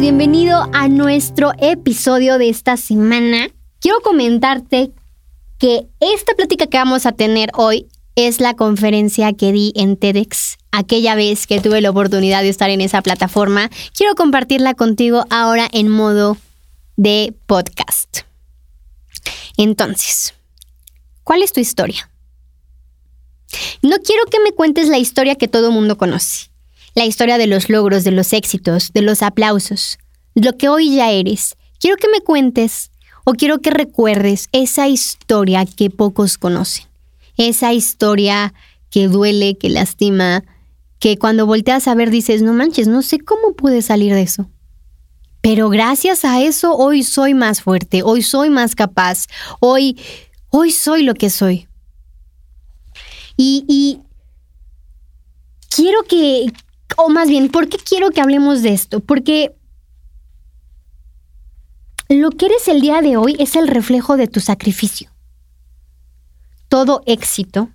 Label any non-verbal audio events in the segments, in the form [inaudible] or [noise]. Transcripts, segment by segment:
Bienvenido a nuestro episodio de esta semana. Quiero comentarte que esta plática que vamos a tener hoy es la conferencia que di en TEDx aquella vez que tuve la oportunidad de estar en esa plataforma. Quiero compartirla contigo ahora en modo de podcast. Entonces, ¿cuál es tu historia? No quiero que me cuentes la historia que todo mundo conoce la historia de los logros, de los éxitos, de los aplausos, lo que hoy ya eres. Quiero que me cuentes o quiero que recuerdes esa historia que pocos conocen, esa historia que duele, que lastima, que cuando volteas a ver dices, no manches, no sé cómo pude salir de eso. Pero gracias a eso hoy soy más fuerte, hoy soy más capaz, hoy, hoy soy lo que soy. Y, y quiero que, o más bien, ¿por qué quiero que hablemos de esto? Porque lo que eres el día de hoy es el reflejo de tu sacrificio. Todo éxito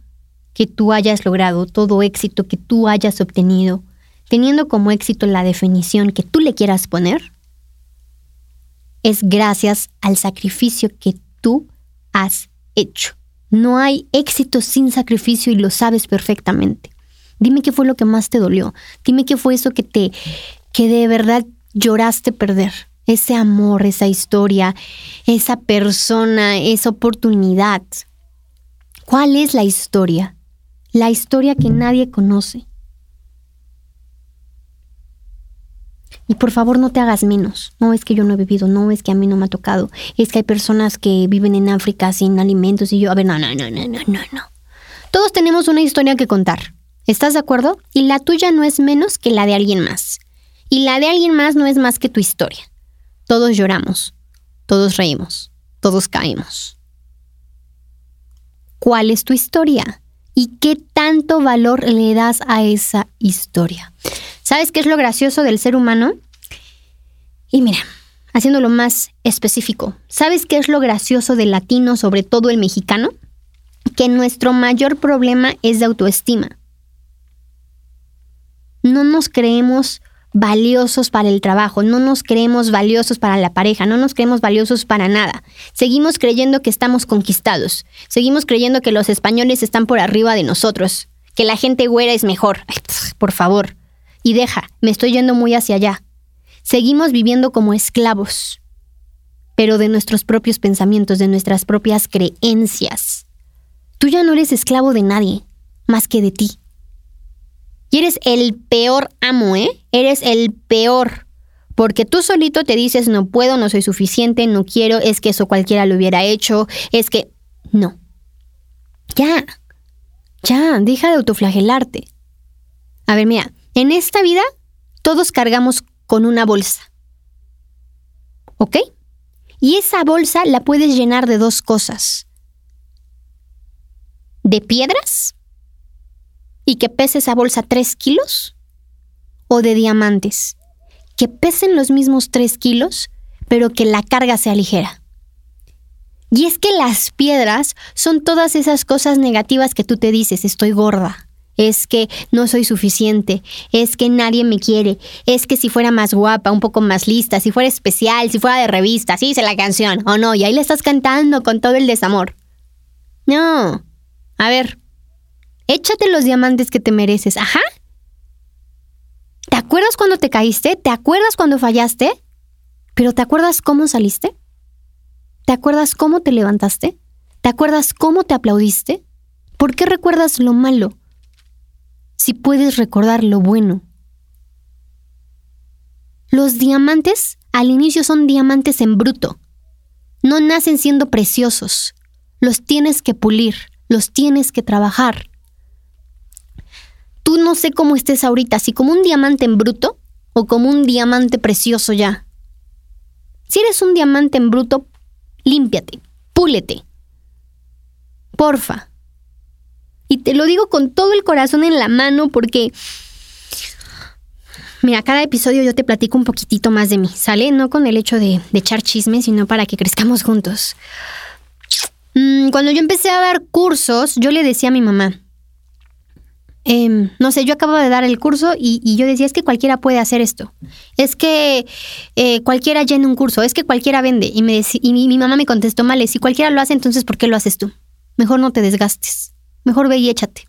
que tú hayas logrado, todo éxito que tú hayas obtenido, teniendo como éxito la definición que tú le quieras poner, es gracias al sacrificio que tú has hecho. No hay éxito sin sacrificio y lo sabes perfectamente. Dime qué fue lo que más te dolió. Dime qué fue eso que te, que de verdad lloraste perder. Ese amor, esa historia, esa persona, esa oportunidad. ¿Cuál es la historia? La historia que nadie conoce. Y por favor no te hagas menos. No es que yo no he vivido, no es que a mí no me ha tocado. Es que hay personas que viven en África sin alimentos y yo, a ver, no, no, no, no, no, no, no. Todos tenemos una historia que contar. ¿Estás de acuerdo? Y la tuya no es menos que la de alguien más. Y la de alguien más no es más que tu historia. Todos lloramos, todos reímos, todos caemos. ¿Cuál es tu historia? ¿Y qué tanto valor le das a esa historia? ¿Sabes qué es lo gracioso del ser humano? Y mira, haciéndolo más específico, ¿sabes qué es lo gracioso del latino, sobre todo el mexicano? Que nuestro mayor problema es de autoestima no nos creemos valiosos para el trabajo, no nos creemos valiosos para la pareja, no nos creemos valiosos para nada. Seguimos creyendo que estamos conquistados, seguimos creyendo que los españoles están por arriba de nosotros, que la gente güera es mejor. por favor. Y deja, me estoy yendo muy hacia allá. Seguimos viviendo como esclavos, pero de nuestros propios pensamientos, de nuestras propias creencias. Tú ya no eres esclavo de nadie, más que de ti. Y eres el peor amo, ¿eh? Eres el peor. Porque tú solito te dices, no puedo, no soy suficiente, no quiero, es que eso cualquiera lo hubiera hecho, es que... No. Ya. Ya, deja de autoflagelarte. A ver, mira, en esta vida todos cargamos con una bolsa. ¿Ok? Y esa bolsa la puedes llenar de dos cosas. De piedras y que pese esa bolsa 3 kilos? ¿O de diamantes? Que pesen los mismos 3 kilos, pero que la carga sea ligera. Y es que las piedras son todas esas cosas negativas que tú te dices, estoy gorda, es que no soy suficiente, es que nadie me quiere, es que si fuera más guapa, un poco más lista, si fuera especial, si fuera de revista, así dice la canción, o no, y ahí le estás cantando con todo el desamor. No. A ver, Échate los diamantes que te mereces. Ajá. ¿Te acuerdas cuando te caíste? ¿Te acuerdas cuando fallaste? ¿Pero te acuerdas cómo saliste? ¿Te acuerdas cómo te levantaste? ¿Te acuerdas cómo te aplaudiste? ¿Por qué recuerdas lo malo? Si puedes recordar lo bueno. Los diamantes al inicio son diamantes en bruto. No nacen siendo preciosos. Los tienes que pulir, los tienes que trabajar tú no sé cómo estés ahorita, si como un diamante en bruto o como un diamante precioso ya. Si eres un diamante en bruto, límpiate, púlete. Porfa. Y te lo digo con todo el corazón en la mano porque... Mira, cada episodio yo te platico un poquitito más de mí, ¿sale? No con el hecho de, echar chismes, sino para que crezcamos juntos. Mm, cuando yo empecé a dar cursos, yo le decía a mi mamá, Em, no sé, yo acabo de dar el curso y, yo decía, es que cualquiera puede hacer esto. Es que eh, cualquiera llena un curso, es que cualquiera vende. Y, me y mi, mamá me contestó, mal, si cualquiera lo hace, entonces ¿por qué lo haces tú? Mejor no te desgastes. Mejor ve y échate.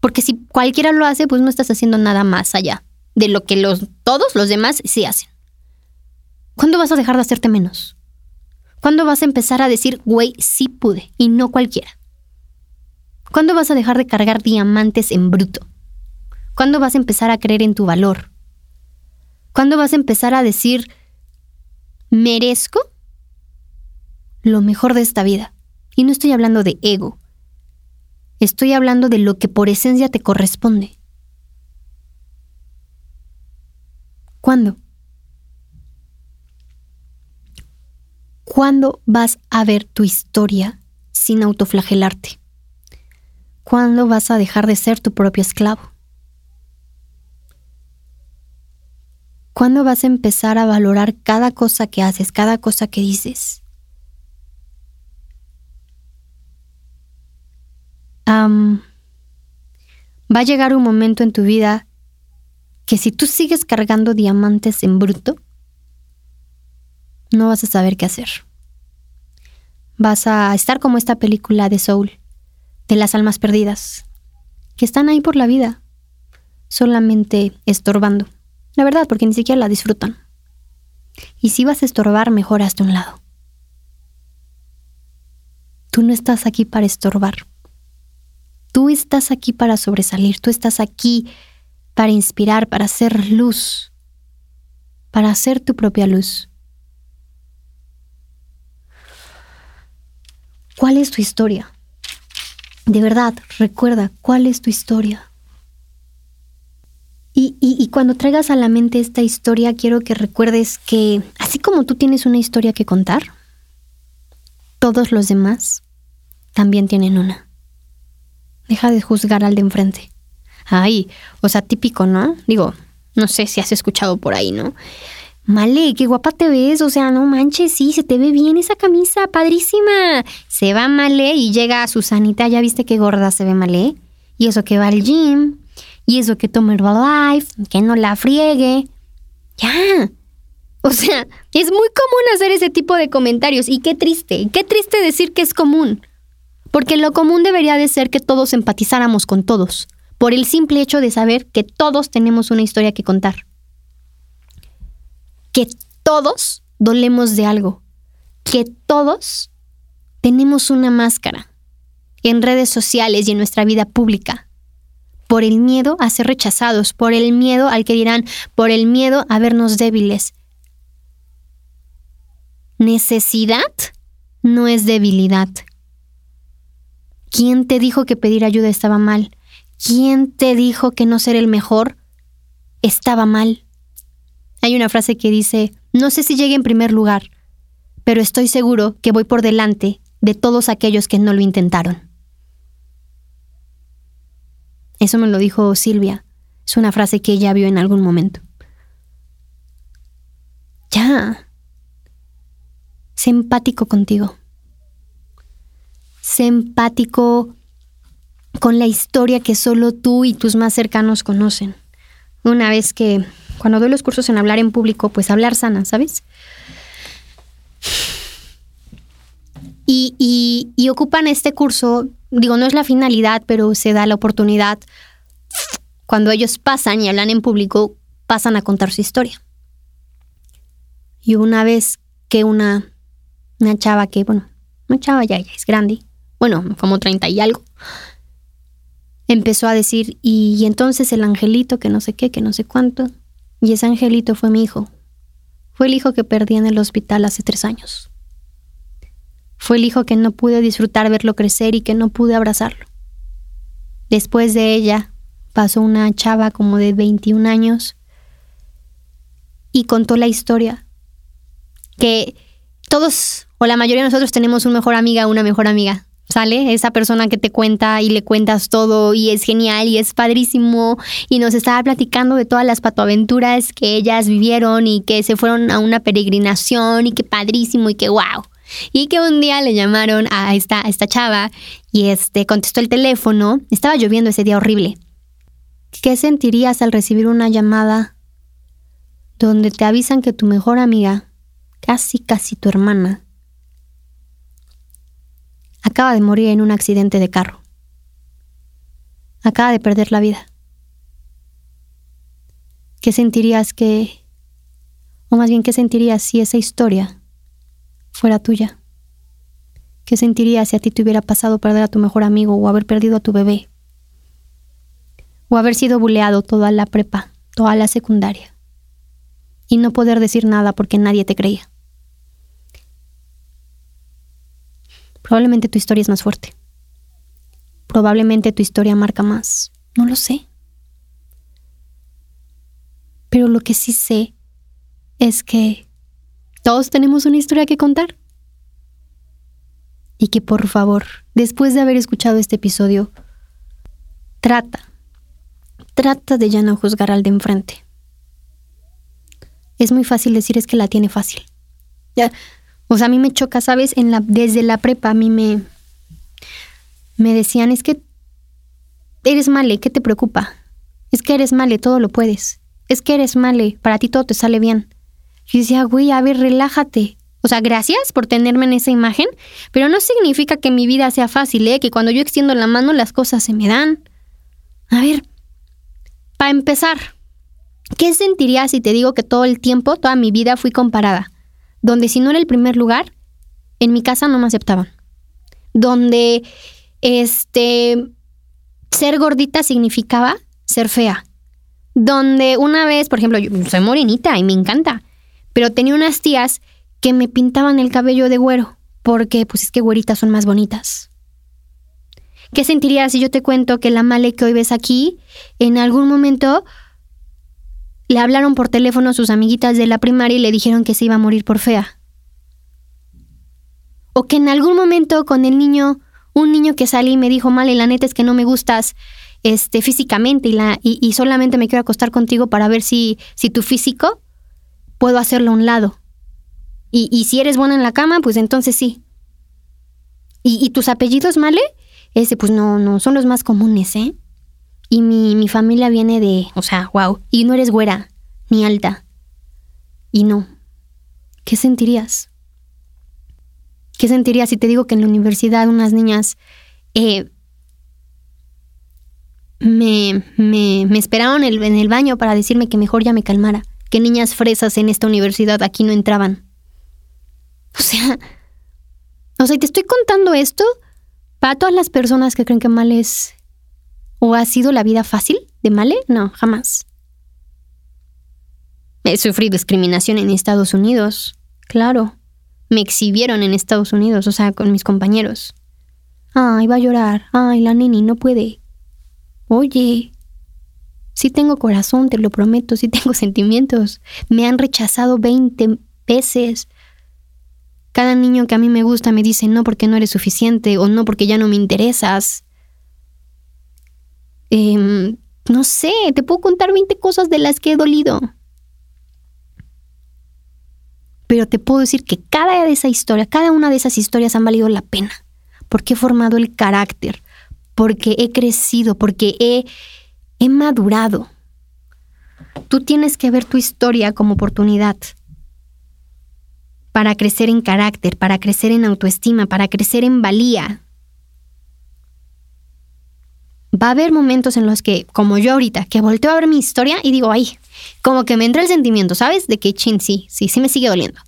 Porque si cualquiera lo hace, pues no estás haciendo nada más allá de lo que los, todos los demás sí hacen. ¿Cuándo vas a dejar de hacerte menos? ¿Cuándo vas a empezar a decir, güey, sí pude y no cualquiera? ¿Cuándo vas a dejar de cargar diamantes en bruto? ¿Cuándo vas a empezar a creer en tu valor? ¿Cuándo vas a empezar a decir, merezco lo mejor de esta vida? Y no estoy hablando de ego. Estoy hablando de lo que por esencia te corresponde. ¿Cuándo? ¿Cuándo vas a ver tu historia sin autoflagelarte? ¿Cuándo vas a dejar de ser tu propio esclavo? ¿Cuándo vas a empezar a valorar cada cosa que haces, cada cosa que dices? va a llegar un momento en tu vida que si tú sigues cargando diamantes en bruto, no vas a saber qué hacer. Vas a estar como esta película de Soul de las almas perdidas, que están ahí por la vida, solamente estorbando. La verdad, porque ni siquiera la disfrutan. Y si vas a estorbar, mejor hazte un lado. Tú no estás aquí para estorbar. Tú estás aquí para sobresalir. Tú estás aquí para inspirar, para hacer luz, para hacer tu propia luz. ¿Cuál es tu historia? De verdad, recuerda cuál es tu historia. Y, cuando traigas a la mente esta historia, quiero que recuerdes que, así como tú tienes una historia que contar, todos los demás también tienen una. Deja de juzgar al de enfrente. Ay, o sea, típico, ¿no? Digo, no sé si has escuchado por ahí, ¿no? Male, qué guapa te ves, o sea, no manches, sí, se te ve bien esa camisa, padrísima. Se va Male y llega a Susanita, ya viste qué gorda se ve Male. Y eso que va al gym, y eso que toma Herbalife, que no la friegue. Ya. O sea, es muy común hacer ese tipo de comentarios y qué triste, qué triste decir que es común. Porque lo común debería de ser que todos empatizáramos con todos, por el simple hecho de saber que todos tenemos una historia que contar que todos dolemos de algo, que todos tenemos una máscara en redes sociales y en nuestra vida pública, por el miedo a ser rechazados, por el miedo al que dirán, por el miedo a vernos débiles. Necesidad no es debilidad. ¿Quién te dijo que pedir ayuda estaba mal? ¿Quién te dijo que no ser el mejor estaba mal? Hay una frase que dice, no sé si llegue en primer lugar, pero estoy seguro que voy por delante de todos aquellos que no lo intentaron. Eso me lo dijo Silvia. Es una frase que ella vio en algún momento. Ya. Sé contigo. Sé con la historia que solo tú y tus más cercanos conocen. Una vez que cuando doy los cursos en hablar en público, pues hablar sana, ¿sabes? Y, y, ocupan este curso, digo, no es la finalidad, pero se da la oportunidad. Cuando ellos pasan y hablan en público, pasan a contar su historia. Y una vez que una, una chava que, bueno, una chava ya, ya es grande, bueno, como 30 y algo, empezó a decir, y entonces el angelito, que no sé qué, que no sé cuánto, y ese angelito fue mi hijo. Fue el hijo que perdí en el hospital hace tres años. Fue el hijo que no pude disfrutar verlo crecer y que no pude abrazarlo. Después de ella pasó una chava como de 21 años y contó la historia que todos o la mayoría de nosotros tenemos un mejor amiga o una mejor amiga. ¿Sale? Esa persona que te cuenta y le cuentas todo y es genial y es padrísimo y nos estaba platicando de todas las patoaventuras que ellas vivieron y que se fueron a una peregrinación y que padrísimo y que wow. Y que un día le llamaron a esta, esta chava y este contestó el teléfono. Estaba lloviendo ese día horrible. ¿Qué sentirías al recibir una llamada donde te avisan que tu mejor amiga, casi casi tu hermana, acaba de morir en un accidente de carro? Acaba de perder la vida. ¿Qué sentirías que, o más bien qué sentirías si esa historia fuera tuya? ¿Qué sentirías si a ti te hubiera pasado perder a tu mejor amigo o haber perdido a tu bebé? O haber sido buleado toda la prepa, toda la secundaria. Y no poder decir nada porque nadie te creía. Probablemente tu historia es más fuerte. Probablemente tu historia marca más. No lo sé. Pero lo que sí sé es que todos tenemos una historia que contar. Y que por favor, después de haber escuchado este episodio, trata, trata de ya no juzgar al de enfrente. Es muy fácil decir es que la tiene fácil. Ya, o sea, a mí me choca, ¿sabes? En la, desde la prepa a mí me, me decían, es que eres male, ¿qué te preocupa? Es que eres male, todo lo puedes es que eres male, para ti todo te sale bien. Y decía, güey, a ver, relájate. O sea, gracias por tenerme en esa imagen, pero no significa que mi vida sea fácil, ¿eh? Que cuando yo extiendo la mano las cosas se me dan. A ver, para empezar, ¿qué sentirías si te digo que todo el tiempo, toda mi vida fui comparada? Donde si no era el primer lugar, en mi casa no me aceptaban. Donde, este, ser gordita significaba ser fea donde una vez, por ejemplo, yo soy morenita y me encanta, pero tenía unas tías que me pintaban el cabello de güero, porque pues es que güeritas son más bonitas. ¿Qué sentirías si yo te cuento que la Male que hoy ves aquí, en algún momento le hablaron por teléfono a sus amiguitas de la primaria y le dijeron que se iba a morir por fea? O que en algún momento con el niño, un niño que salí y me dijo, Male, la neta es que no me gustas, este, físicamente y, la, y, solamente me quiero acostar contigo para ver si, si tu físico puedo hacerlo a un lado. Y, y, si eres buena en la cama, pues entonces sí. ¿Y, y tus apellidos, Male? Ese, pues no, no, son los más comunes, ¿eh? Y mi, mi familia viene de, o sea, wow. Y no eres güera, ni alta. Y no. ¿Qué sentirías? ¿Qué sentirías si te digo que en la universidad unas niñas eh, me, me, me esperaron en el baño para decirme que mejor ya me calmara, que niñas fresas en esta universidad aquí no entraban. O sea, o sea, te estoy contando esto para todas las personas que creen que mal es o ha sido la vida fácil de Male, no, jamás. He sufrido discriminación en Estados Unidos, claro. Me exhibieron en Estados Unidos, o sea, con mis compañeros. Ay, va a llorar. Ay, la nini no puede. Oye, sí tengo corazón, te lo prometo, sí [laughs] tengo sentimientos. Me han rechazado 20 veces. Cada niño que a mí me gusta me dice no porque no eres suficiente o no porque ya no me interesas. Em, no sé, te puedo contar 20 cosas de las que he dolido. Pero te puedo decir que cada de esa historia, cada una de esas historias han valido la pena, porque he formado el carácter, porque he crecido, porque he, he madurado. Tú tienes que ver tu historia como oportunidad para crecer en carácter, para crecer en autoestima, para crecer en valía. Va a haber momentos en los que, como yo ahorita, que volteo a ver mi historia y digo, ay, como que me entra el sentimiento, ¿sabes? De que chin, sí, sí, sí me sigue doliendo.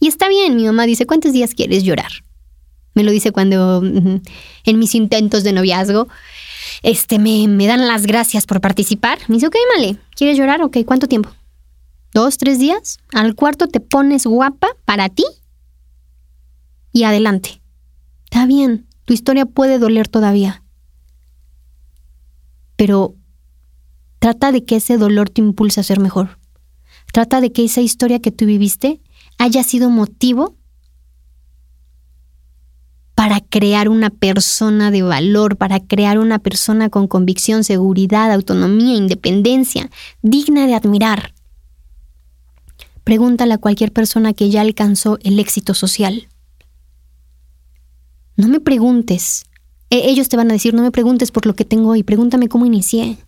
Y está bien, mi mamá dice, ¿cuántos días quieres llorar? me lo dice cuando en mis intentos de noviazgo, este, me, me dan las gracias por participar. Me dice, ok, Male, ¿quieres llorar? Ok, ¿cuánto tiempo? ¿Dos, tres días? Al cuarto te pones guapa para ti y adelante. Está bien, tu historia puede doler todavía. Pero trata de que ese dolor te impulse a ser mejor. Trata de que esa historia que tú viviste haya sido motivo para crear una persona de valor, para crear una persona con convicción, seguridad, autonomía, independencia, digna de admirar. Pregúntale a cualquier persona que ya alcanzó el éxito social. No me preguntes. E-, ellos te van a decir, no me preguntes por lo que tengo hoy, pregúntame cómo inicié.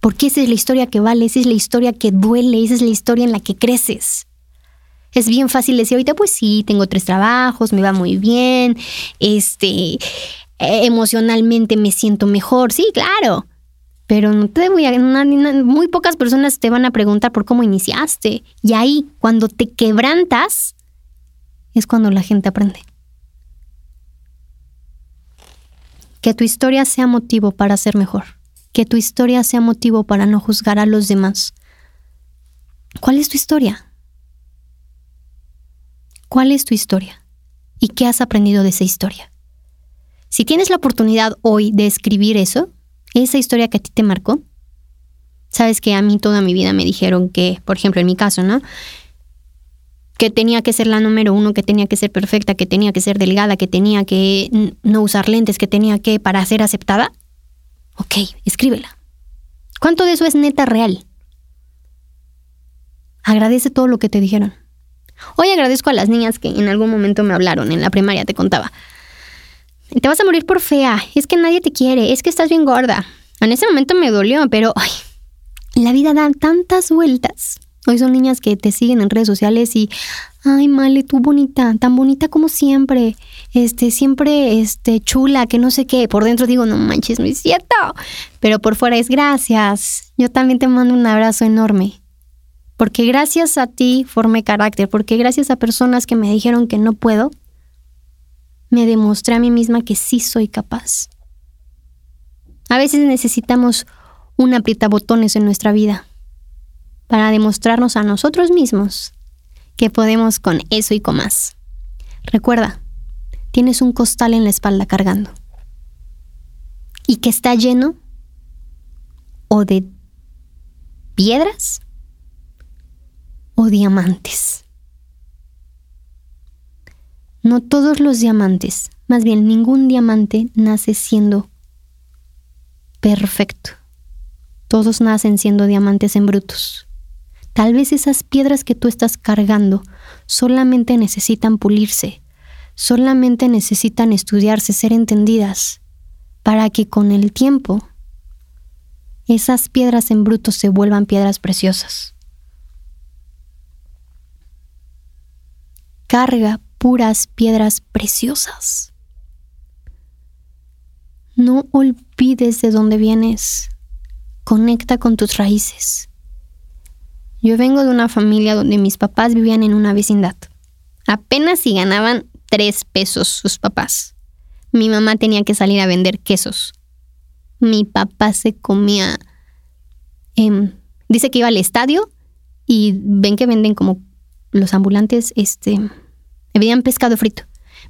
Porque esa es la historia que vale, esa es la historia que duele, esa es la historia en la que creces. Es bien fácil decir ahorita, pues sí, tengo tres trabajos, me va muy bien, este, emocionalmente me siento mejor, sí, claro. Pero no te voy a, muy pocas personas te van a preguntar por cómo iniciaste. Y ahí, cuando te quebrantas, es cuando la gente aprende. Que tu historia sea motivo para ser mejor. Que tu historia sea motivo para no juzgar a los demás. ¿Cuál es tu historia? ¿Cuál es tu historia? ¿Y qué has aprendido de esa historia? Si tienes la oportunidad hoy de escribir eso, esa historia que a ti te marcó, sabes que a mí toda mi vida me dijeron que, por ejemplo, en mi caso, ¿no? Que tenía que ser la número uno, que tenía que ser perfecta, que tenía que ser delgada, que tenía que no usar lentes, que tenía que para ser aceptada. Ok, escríbela. ¿Cuánto de eso es neta real? Agradece todo lo que te dijeron. Hoy agradezco a las niñas que en algún momento me hablaron, en la primaria te contaba. Te vas a morir por fea, es que nadie te quiere, es que estás bien gorda. En ese momento me dolió, pero la vida da tantas vueltas. Hoy son niñas que te siguen en redes sociales y, ay, Male, tú bonita, tan bonita como siempre, este, siempre, este, chula, que no sé qué. Por dentro digo, no manches, no es cierto. Pero por fuera es gracias. Yo también te mando un abrazo enorme porque gracias a ti formé carácter, porque gracias a personas que me dijeron que no puedo, me demostré a mí misma que sí soy capaz. A veces necesitamos un botones en nuestra vida para demostrarnos a nosotros mismos que podemos con eso y con más. Recuerda, tienes un costal en la espalda cargando y que está lleno o de piedras o diamantes. No todos los diamantes, más bien ningún diamante nace siendo perfecto. Todos nacen siendo diamantes en brutos. Tal vez esas piedras que tú estás cargando solamente necesitan pulirse, solamente necesitan estudiarse, ser entendidas, para que con el tiempo esas piedras en brutos se vuelvan piedras preciosas. carga puras piedras preciosas. No olvides de dónde vienes. Conecta con tus raíces. Yo vengo de una familia donde mis papás vivían en una vecindad. Apenas si ganaban tres pesos sus papás. Mi mamá tenía que salir a vender quesos. Mi papá se comía... Em, dice que iba al estadio y ven que venden como los ambulantes, este, Habían pescado frito.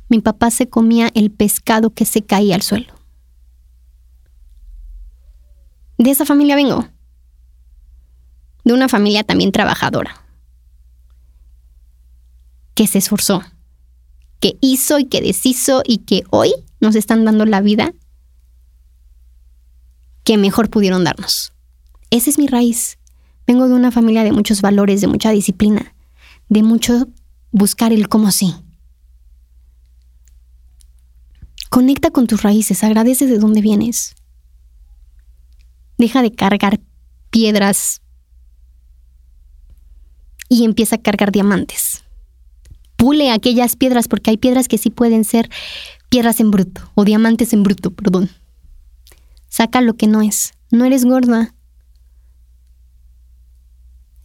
Mi papá se comía el pescado que se caía al suelo. De esa familia vengo. De una familia también trabajadora. Que se esforzó. Que hizo y que deshizo y que hoy nos están dando la vida que mejor pudieron darnos. Esa es mi raíz. Vengo de una familia de muchos valores, de mucha disciplina, de mucho buscar el cómo sí. Conecta con tus raíces, agradece de dónde vienes. Deja de cargar piedras y empieza a cargar diamantes. Pule aquellas piedras porque hay piedras que sí pueden ser piedras en bruto o diamantes en bruto, perdón. Saca lo que no es. No eres gorda.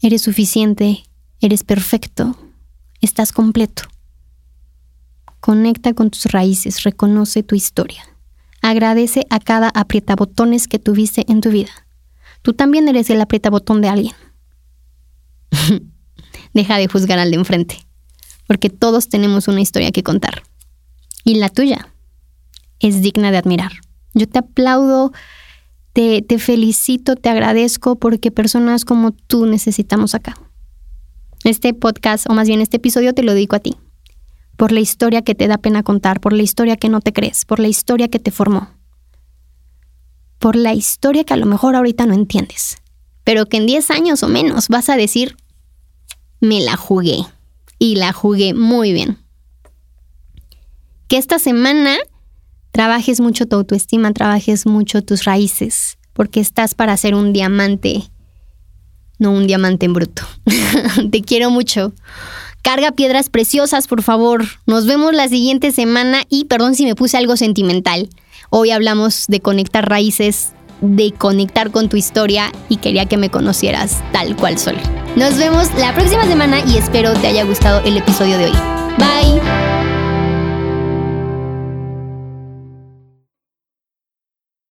Eres suficiente, eres perfecto, estás completo. Conecta con tus raíces, reconoce tu historia. Agradece a cada aprietabotones que tuviste en tu vida. Tú también eres el aprietabotón de alguien. [laughs] Deja de juzgar al de enfrente, porque todos tenemos una historia que contar. Y la tuya es digna de admirar. Yo te aplaudo, te, te felicito, te agradezco porque personas como tú necesitamos acá. Este podcast, o más bien este episodio, te lo dedico a ti. Por la historia que te da pena contar, por la historia que no te crees, por la historia que te formó. Por la historia que a lo mejor ahorita no entiendes, pero que en 10 años o menos vas a decir, me la jugué. Y la jugué muy bien. Que esta semana trabajes mucho tu autoestima, trabajes mucho tus raíces, porque estás para ser un diamante, no un diamante en bruto. [laughs] Te quiero mucho. Carga piedras preciosas, por favor. Nos vemos la siguiente semana y perdón si me puse algo sentimental. Hoy hablamos de conectar raíces, de conectar con tu historia y quería que me conocieras tal cual soy. Nos vemos la próxima semana y espero te haya gustado el episodio de hoy. Bye.